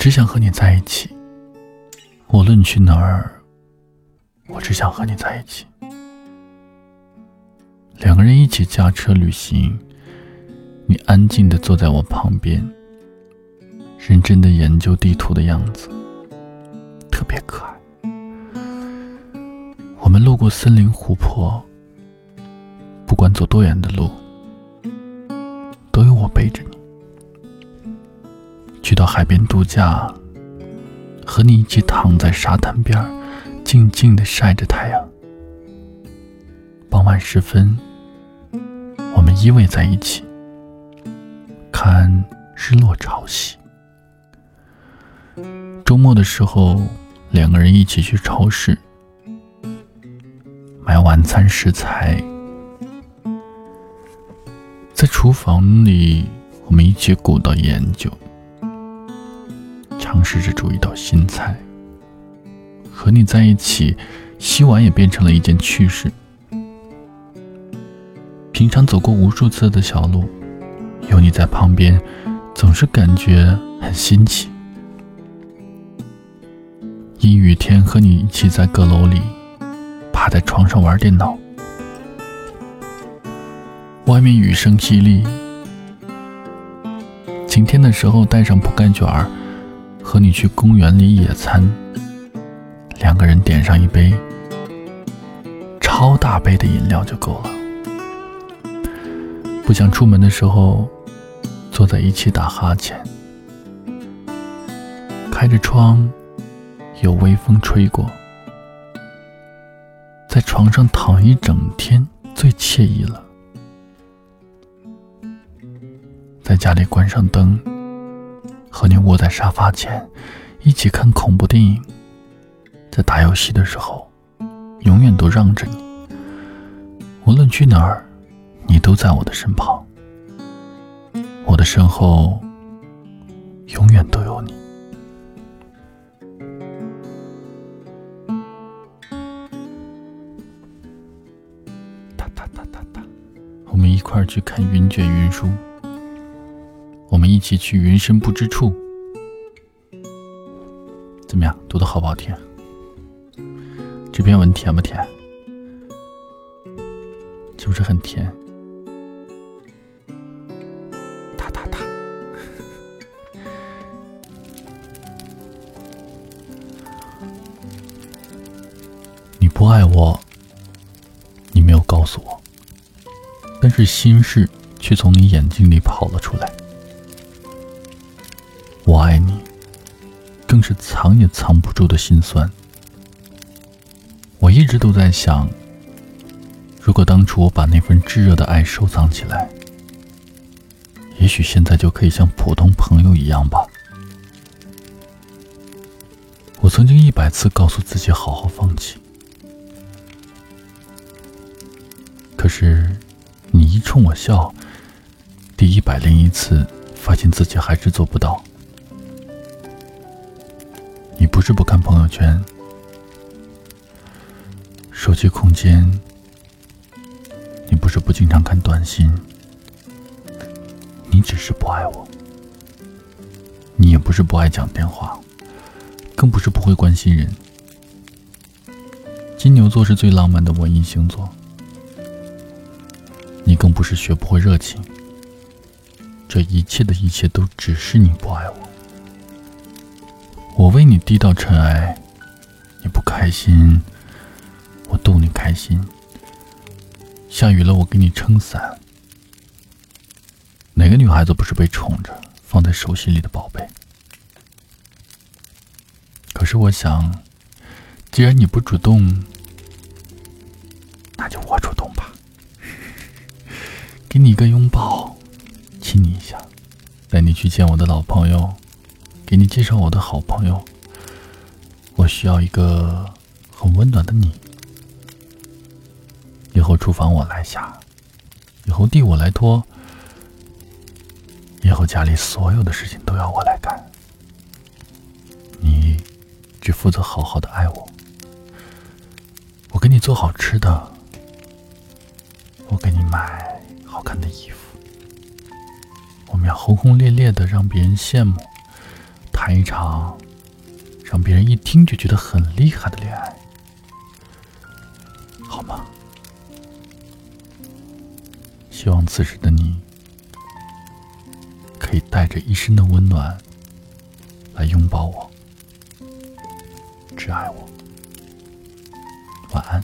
只想和你在一起，无论你去哪儿，我只想和你在一起。两个人一起驾车旅行，你安静的坐在我旁边，认真的研究地图的样子，特别可爱。我们路过森林、湖泊，不管走多远的路，都有我背着你。去到海边度假，和你一起躺在沙滩边静静的晒着太阳。傍晚时分。我们依偎在一起，看日落潮汐。周末的时候，两个人一起去超市买晚餐食材，在厨房里，我们一起鼓捣研究，尝试着煮一道新菜。和你在一起，洗碗也变成了一件趣事。平常走过无数次的小路，有你在旁边，总是感觉很新奇。阴雨天和你一起在阁楼里，趴在床上玩电脑，外面雨声淅沥。晴天的时候带上铺盖卷儿，和你去公园里野餐，两个人点上一杯超大杯的饮料就够了。不想出门的时候，坐在一起打哈欠，开着窗，有微风吹过，在床上躺一整天最惬意了。在家里关上灯，和你窝在沙发前，一起看恐怖电影，在打游戏的时候，永远都让着你，无论去哪儿。你都在我的身旁，我的身后永远都有你。哒哒哒哒哒，我们一块儿去看云卷云舒，我们一起去云深不知处。怎么样，读的好不好听？这篇文甜不甜？是不是很甜？你不爱我，你没有告诉我，但是心事却从你眼睛里跑了出来。是藏也藏不住的心酸。我一直都在想，如果当初我把那份炙热的爱收藏起来，也许现在就可以像普通朋友一样吧。我曾经一百次告诉自己好好放弃。可是，你一冲我笑，第一百零一次，发现自己还是做不到。不是不看朋友圈，手机空间，你不是不经常看短信，你只是不爱我。你也不是不爱讲电话，更不是不会关心人。金牛座是最浪漫的文艺星座。你更不是学不会热情，这一切的一切都只是你不爱我。我为你低到尘埃，你不开心，我逗你开心。下雨了，我给你撑伞。哪个女孩子不是被宠着，放在手心里的宝贝？可是我想，既然你不主动，那就我主动吧。给你一个拥抱，亲你一下，带你去见我的老朋友，给你介绍我的好朋友。我需要一个很温暖的你。以后厨房我来下，以后地我来拖，以后家里所有的事情都要我来干。你只负责好好的爱我。我给你做好吃的，我给你买。好看的衣服，我们要轰轰烈烈的让别人羡慕，谈一场让别人一听就觉得很厉害的恋爱，好吗？希望此时的你，可以带着一身的温暖来拥抱我，挚爱我。晚安。